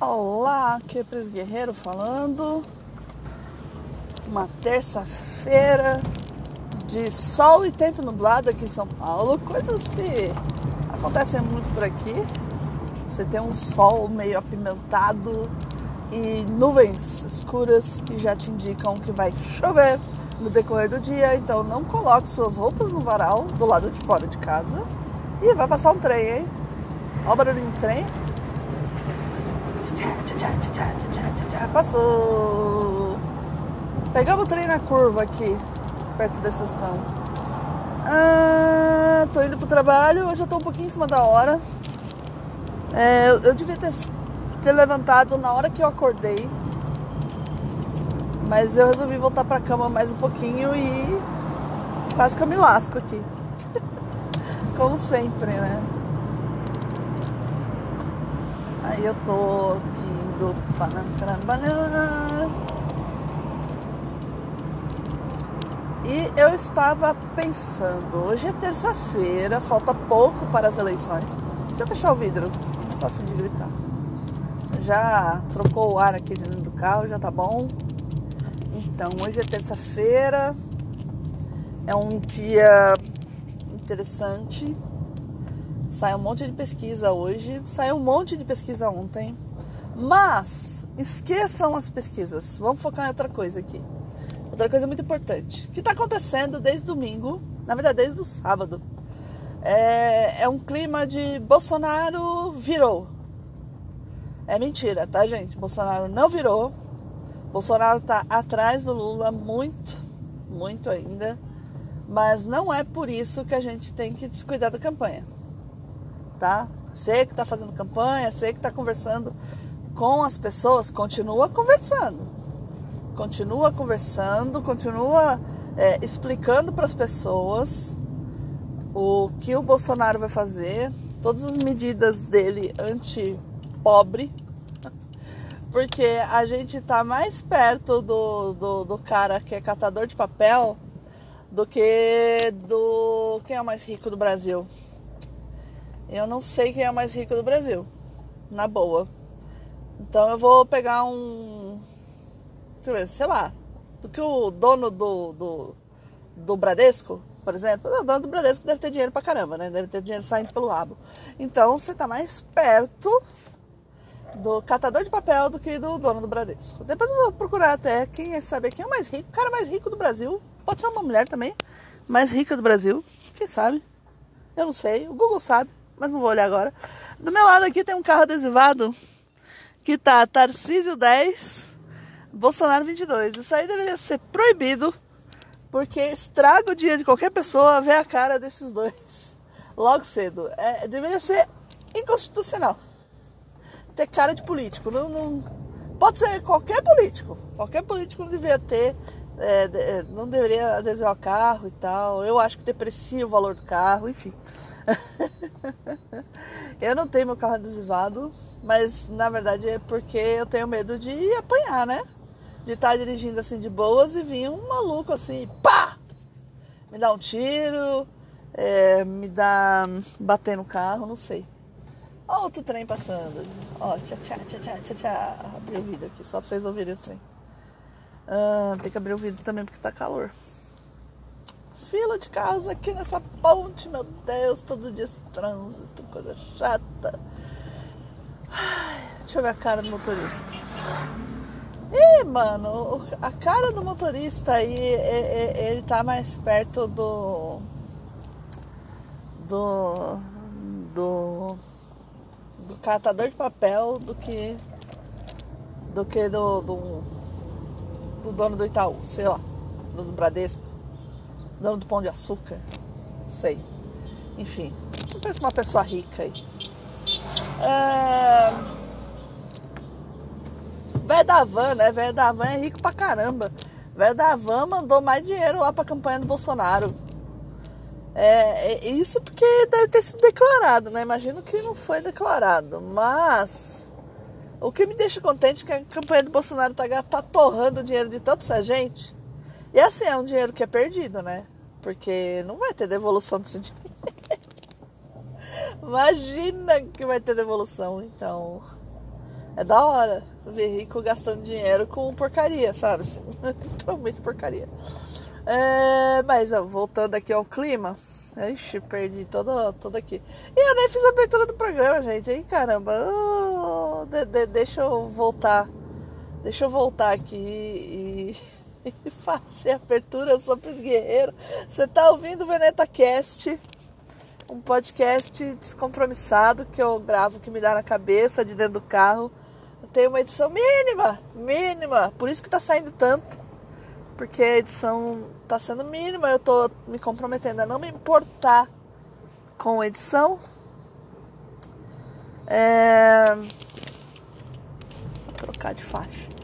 Olá, aqui é Pris Guerreiro falando. Uma terça-feira de sol e tempo nublado aqui em São Paulo, coisas que acontecem muito por aqui. Você tem um sol meio apimentado e nuvens escuras que já te indicam que vai chover no decorrer do dia, então não coloque suas roupas no varal do lado de fora de casa. E vai passar um trem, hein? Olha o barulhinho do trem. Passou. Pegamos o trem na curva aqui, perto da estação. Ah, tô indo pro trabalho, hoje eu tô um pouquinho em cima da hora. É, eu, eu, devia ter, ter levantado na hora que eu acordei. Mas eu resolvi voltar pra cama mais um pouquinho e quase que eu me lasco aqui. Como sempre, né? Aí eu tô aqui indo para banana. E eu estava pensando, hoje é terça-feira, falta pouco para as eleições. Deixa eu fechar o vidro, tô a fim de gritar. Já trocou o ar aqui dentro do carro, já tá bom. Então, hoje é terça-feira, é um dia interessante. Sai um monte de pesquisa hoje, saiu um monte de pesquisa ontem. Mas esqueçam as pesquisas, vamos focar em outra coisa aqui. Outra coisa muito importante, que está acontecendo desde domingo, na verdade desde o sábado. É, é um clima de Bolsonaro virou. É mentira, tá, gente? Bolsonaro não virou. Bolsonaro está atrás do Lula muito, muito ainda. Mas não é por isso que a gente tem que descuidar da campanha, tá? Você que está fazendo campanha, você que está conversando com as pessoas, continua conversando. Continua conversando, continua é, explicando para as pessoas o que o Bolsonaro vai fazer, todas as medidas dele anti-pobre, porque a gente está mais perto do, do, do cara que é catador de papel do que do quem é o mais rico do Brasil. Eu não sei quem é o mais rico do Brasil, na boa. Então eu vou pegar um, sei lá, do que o dono do, do, do Bradesco, por exemplo, o dono do Bradesco deve ter dinheiro pra caramba, né? Deve ter dinheiro saindo pelo rabo. Então você tá mais perto do catador de papel do que do dono do Bradesco. Depois eu vou procurar até quem é saber quem é o mais rico, o cara mais rico do Brasil. Pode ser uma mulher também, mais rica do Brasil. Quem sabe? Eu não sei. O Google sabe, mas não vou olhar agora. Do meu lado aqui tem um carro adesivado que tá Tarcísio 10, Bolsonaro 22. Isso aí deveria ser proibido, porque estraga o dia de qualquer pessoa ver a cara desses dois logo cedo. É, deveria ser inconstitucional ter cara de político. Não, não, pode ser qualquer político. Qualquer político não deveria ter é, é, não deveria adesivar o carro e tal. Eu acho que deprecia o valor do carro, enfim. eu não tenho meu carro adesivado, mas na verdade é porque eu tenho medo de apanhar, né? De estar dirigindo assim de boas e vir um maluco assim, pá! Me dá um tiro, é, me dá. bater no carro, não sei. Outro trem passando. Ó, tchau, tchau, tchau, tchau, tchau, tchau. Abri o vídeo aqui só pra vocês ouvirem o trem. Ah, tem que abrir o vidro também porque tá calor. Fila de carros aqui nessa ponte, meu Deus, todo dia esse trânsito, coisa chata. Deixa eu ver a cara do motorista. Ih, mano, a cara do motorista aí, ele tá mais perto do. do. do. do catador de papel do que. do que do, do do dono do Itaú, sei lá, do Bradesco, dono do Pão de Açúcar, sei. Enfim, parece uma pessoa rica aí. É... Velho da né? Velho da é rico pra caramba. Velho da mandou mais dinheiro lá pra campanha do Bolsonaro. É, é, isso porque deve ter sido declarado, né? Imagino que não foi declarado, mas o que me deixa contente é que a campanha do Bolsonaro tá, tá torrando o dinheiro de essa gente. E assim, é um dinheiro que é perdido, né? Porque não vai ter devolução desse dinheiro. Imagina que vai ter devolução, então. É da hora ver rico gastando dinheiro com porcaria, sabe? Assim, literalmente porcaria. É, mas ó, voltando aqui ao clima. Ixi, perdi todo, todo aqui. E eu nem fiz a abertura do programa, gente. Aí, caramba. Oh, de, de, deixa eu voltar. Deixa eu voltar aqui e, e fazer a abertura. Eu sou Pris Guerreiro. Você tá ouvindo o Veneta Cast, um podcast descompromissado que eu gravo, que me dá na cabeça, de dentro do carro. Eu tenho uma edição mínima, mínima. Por isso que tá saindo tanto. Porque a edição tá sendo mínima. Eu tô me comprometendo a não me importar com edição. É... Vou trocar de faixa.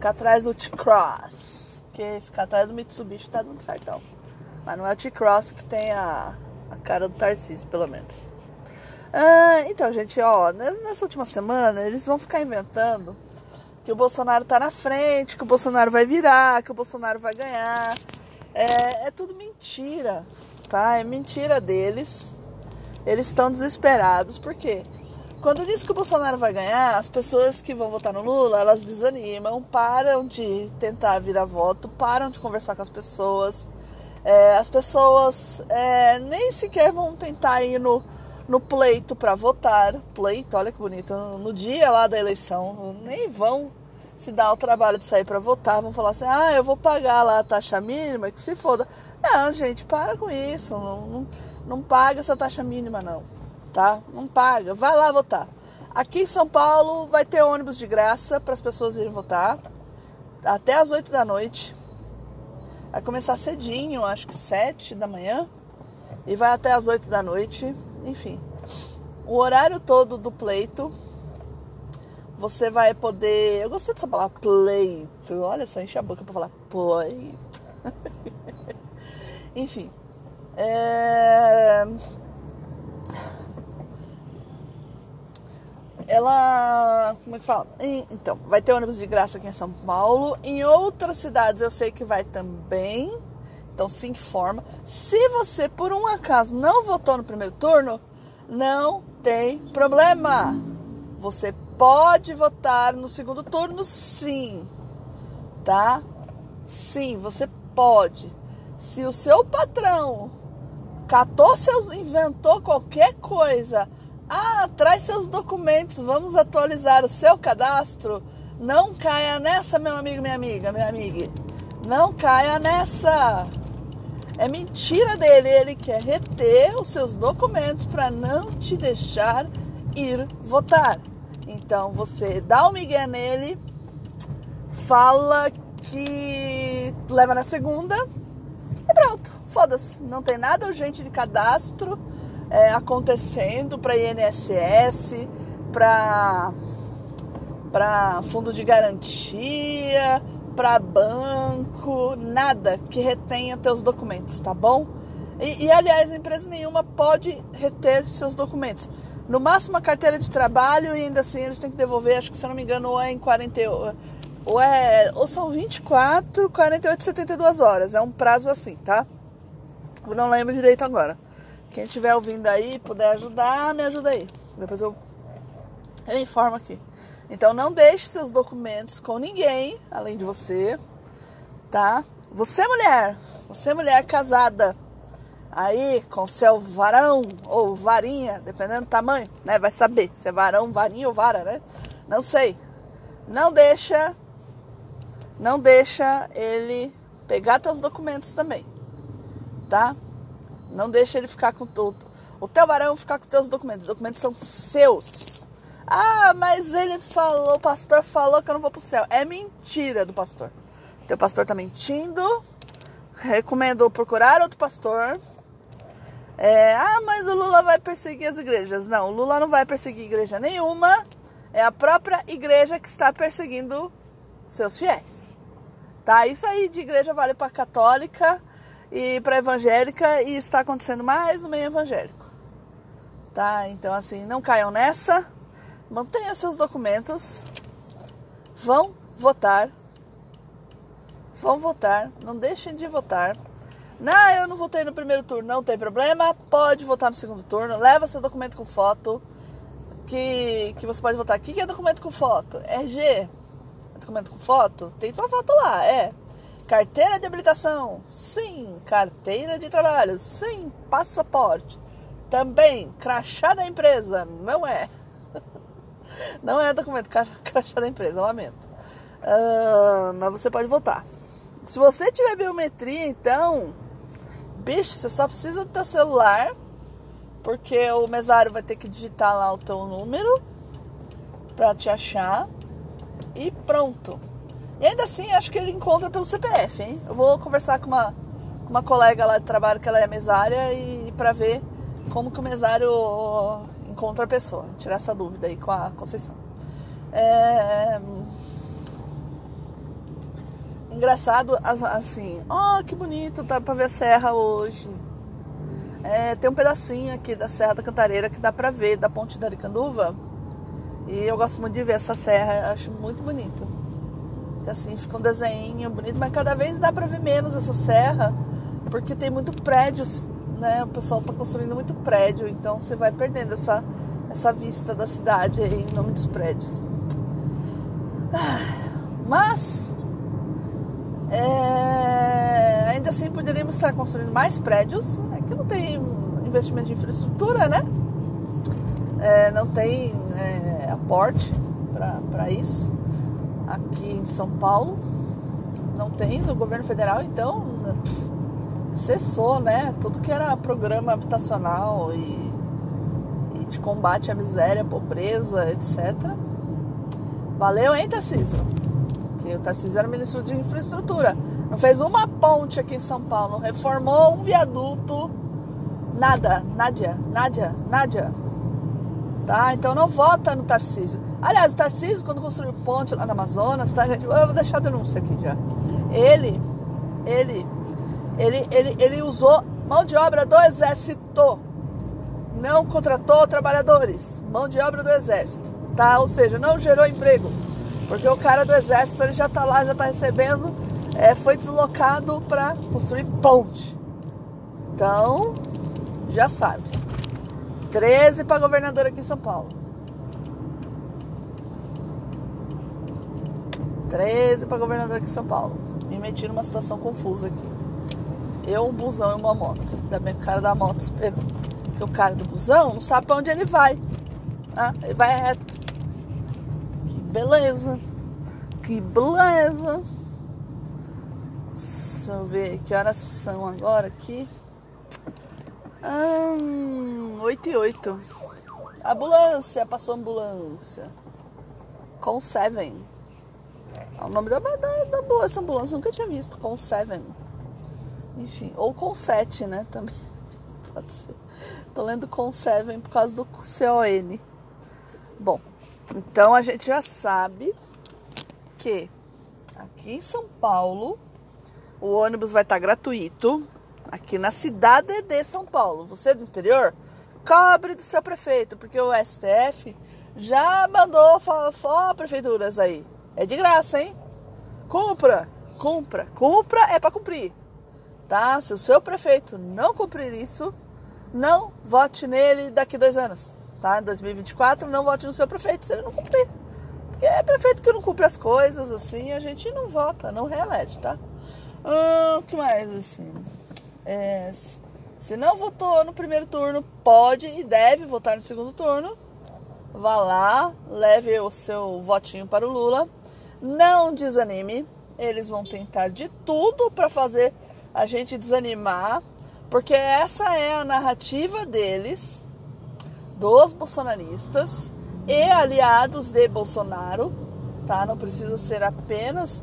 Ficar atrás do T-Cross. Porque ficar atrás do Mitsubishi tá dando certão. Mas não é o T-Cross que tem a, a cara do Tarcísio, pelo menos. Ah, então, gente, ó, nessa última semana eles vão ficar inventando que o Bolsonaro tá na frente, que o Bolsonaro vai virar, que o Bolsonaro vai ganhar. É, é tudo mentira, tá? É mentira deles. Eles estão desesperados, por quê? Quando diz que o Bolsonaro vai ganhar, as pessoas que vão votar no Lula, elas desanimam, param de tentar virar voto, param de conversar com as pessoas. É, as pessoas é, nem sequer vão tentar ir no, no pleito para votar. Pleito, olha que bonito. No dia lá da eleição, nem vão se dar o trabalho de sair para votar. Vão falar assim: ah, eu vou pagar lá a taxa mínima, que se foda. Não, gente, para com isso. Não, não, não paga essa taxa mínima, não. Tá? Não paga. Vai lá votar. Aqui em São Paulo vai ter ônibus de graça para as pessoas irem votar. Até as 8 da noite. Vai começar cedinho, acho que 7 da manhã. E vai até as 8 da noite. Enfim. O horário todo do pleito. Você vai poder. Eu gostei dessa palavra pleito. Olha só, enche a boca pra falar pleito. Enfim. É ela. Como é que fala? Então, vai ter ônibus de graça aqui em São Paulo. Em outras cidades eu sei que vai também. Então se informa. Se você, por um acaso, não votou no primeiro turno, não tem problema. Você pode votar no segundo turno, sim. Tá? Sim, você pode. Se o seu patrão catou seus. inventou qualquer coisa ah, traz seus documentos, vamos atualizar o seu cadastro. Não caia nessa, meu amigo, minha amiga, minha amiga. Não caia nessa. É mentira dele, ele quer reter os seus documentos para não te deixar ir votar. Então você dá o um migué nele, fala que leva na segunda e pronto, foda-se. Não tem nada urgente de cadastro é, acontecendo para INSS, para para fundo de garantia, para banco, nada que retenha teus documentos, tá bom? E, e, aliás, empresa nenhuma pode reter seus documentos. No máximo a carteira de trabalho e ainda assim eles têm que devolver, acho que se eu não me engano, ou é em 48, ou, é, ou são 24, 48, 72 horas. É um prazo assim, tá? Eu não lembro direito agora. Quem estiver ouvindo aí, puder ajudar, me ajuda aí. Depois eu, eu informo aqui. Então não deixe seus documentos com ninguém além de você, tá? Você mulher, você mulher casada, aí com seu varão ou varinha, dependendo do tamanho, né? Vai saber se é varão, varinha ou vara, né? Não sei. Não deixa, não deixa ele pegar teus documentos também, tá? Não deixa ele ficar com tudo. O teu varão ficar com teus documentos. Os documentos são seus. Ah, mas ele falou, o pastor falou que eu não vou pro céu. É mentira do pastor. Teu pastor tá mentindo. Recomendo procurar outro pastor. É, ah, mas o Lula vai perseguir as igrejas. Não, o Lula não vai perseguir igreja nenhuma. É a própria igreja que está perseguindo seus fiéis. Tá? Isso aí de igreja vale para católica, e para evangélica e está acontecendo mais no meio evangélico. Tá? Então assim, não caiam nessa. Mantenham seus documentos. Vão votar. Vão votar, não deixem de votar. Não, eu não votei no primeiro turno, não tem problema. Pode votar no segundo turno. Leva seu documento com foto. que, que você pode votar. O que, que é documento com foto? RG. É documento com foto? Tem sua foto lá, é. Carteira de habilitação? Sim. Carteira de trabalho? Sim. Passaporte? Também. Crachá da empresa? Não é. Não é documento crachá da empresa, lamento. Uh, mas você pode votar. Se você tiver biometria, então, bicho, você só precisa do teu celular, porque o mesário vai ter que digitar lá o teu número para te achar e pronto. E ainda assim, acho que ele encontra pelo CPF, hein? Eu vou conversar com uma, uma colega lá de trabalho que ela é mesária e para ver como que o mesário encontra a pessoa. Tirar essa dúvida aí com a Conceição. É... Engraçado, assim, ó, oh, que bonito, tá pra ver a serra hoje. É, tem um pedacinho aqui da Serra da Cantareira que dá pra ver da Ponte da Aricanduva. E eu gosto muito de ver essa serra, acho muito bonito. Que assim fica um desenho bonito, mas cada vez dá pra ver menos essa serra, porque tem muito prédios, né? O pessoal tá construindo muito prédio, então você vai perdendo essa, essa vista da cidade aí em nome dos prédios. Mas é, ainda assim poderíamos estar construindo mais prédios. É que não tem investimento de infraestrutura, né? É, não tem é, aporte para isso aqui em São Paulo. Não tem no governo federal, então cessou, né? Tudo que era programa habitacional e, e de combate à miséria, pobreza, etc. Valeu, hein, Tarcísio? Que o Tarcísio era ministro de infraestrutura. Não fez uma ponte aqui em São Paulo, reformou um viaduto. Nada, Nádia, Nádia, Nádia. Tá? Então não vota no Tarcísio. Aliás, o Tarcísio, quando construiu ponte lá no Amazonas, tá, gente? Eu vou deixar a denúncia aqui já. Ele, ele, ele, ele, ele usou mão de obra do exército. Não contratou trabalhadores. Mão de obra do exército. Tá? Ou seja, não gerou emprego. Porque o cara do exército ele já está lá, já está recebendo, é, foi deslocado para construir ponte. Então, já sabe. 13 para governador aqui em São Paulo. 13 para governador aqui em São Paulo. Me meti numa situação confusa aqui. Eu, um busão e uma moto. Ainda bem que o cara da moto esperou. Porque o cara do busão não sabe para onde ele vai. Ah, ele vai reto. Que beleza. Que beleza. Deixa eu ver que horas são agora aqui. Hum, 8 e 8. Ambulância, passou ambulância. Com Seven. É o nome da, da, da ambulância, nunca tinha visto. Com Seven. Enfim, ou com 7, né? Também pode ser. Tô lendo com Seven por causa do CON. Bom, então a gente já sabe que aqui em São Paulo o ônibus vai estar gratuito aqui na cidade de São Paulo. Você do interior, cobre do seu prefeito, porque o STF já mandou fó prefeituras aí. É de graça, hein? Cumpra, cumpra, cumpra é para cumprir. Tá? Se o seu prefeito não cumprir isso, não vote nele daqui dois anos. Tá? Em 2024, não vote no seu prefeito se ele não cumprir. Porque é prefeito que não cumpre as coisas, assim, a gente não vota, não reelege, tá? O hum, que mais, assim? É, se não votou no primeiro turno, pode e deve votar no segundo turno. Vá lá, leve o seu votinho para o Lula. Não desanime. Eles vão tentar de tudo para fazer a gente desanimar, porque essa é a narrativa deles, dos bolsonaristas e aliados de Bolsonaro, tá? Não precisa ser apenas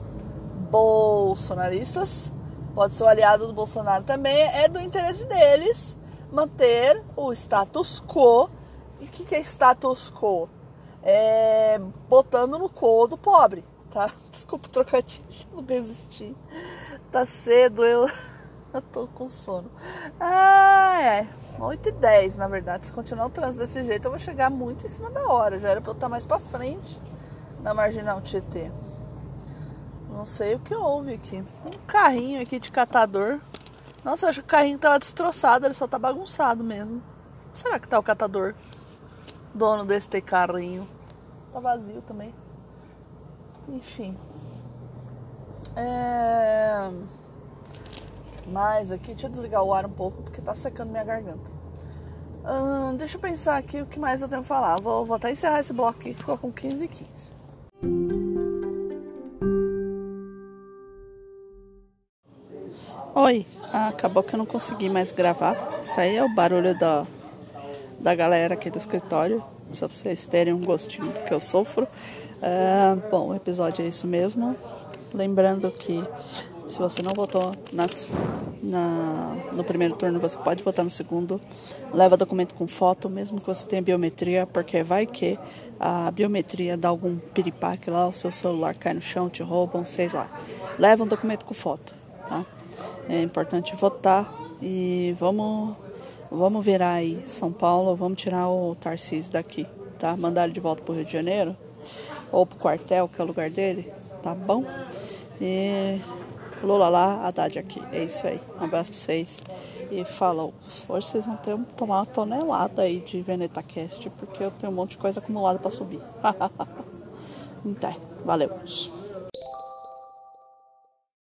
bolsonaristas, pode ser o aliado do Bolsonaro também, é do interesse deles manter o status quo. E o que, que é status quo? É botando no co do pobre, tá? Desculpa o trocadilho, não resisti. Tá cedo, eu, eu tô com sono. Ah, é. 8 e 10, na verdade. Se continuar o trânsito desse jeito, eu vou chegar muito em cima da hora. Já era pra eu estar mais pra frente na Marginal Tietê. Sei o que houve aqui. Um carrinho aqui de catador. Nossa, acho que o carrinho tava destroçado, ele só tá bagunçado mesmo. Será que tá o catador? dono deste carrinho. Tá vazio também. Enfim. É... Mais aqui, deixa eu desligar o ar um pouco porque tá secando minha garganta. Hum, deixa eu pensar aqui o que mais eu tenho que falar. Vou, vou até encerrar esse bloco aqui que ficou com 15 e 15. Oi, ah, acabou que eu não consegui mais gravar. Isso aí é o barulho da, da galera aqui do escritório, se vocês terem um gostinho do que eu sofro. Uh, bom, o episódio é isso mesmo. Lembrando que se você não votou nas, na, no primeiro turno, você pode votar no segundo. Leva documento com foto, mesmo que você tenha biometria, porque vai que a biometria dá algum piripaque lá, o seu celular cai no chão, te roubam, sei lá. Leva um documento com foto, tá? É importante votar e vamos, vamos virar aí São Paulo, vamos tirar o Tarcísio daqui, tá? Mandar ele de volta pro Rio de Janeiro ou pro quartel, que é o lugar dele, tá bom? E Lula lá, Haddad aqui. É isso aí. Um abraço pra vocês. E falou. Hoje vocês vão ter tomar uma tonelada aí de Veneta Cast, porque eu tenho um monte de coisa acumulada para subir. então, valeu.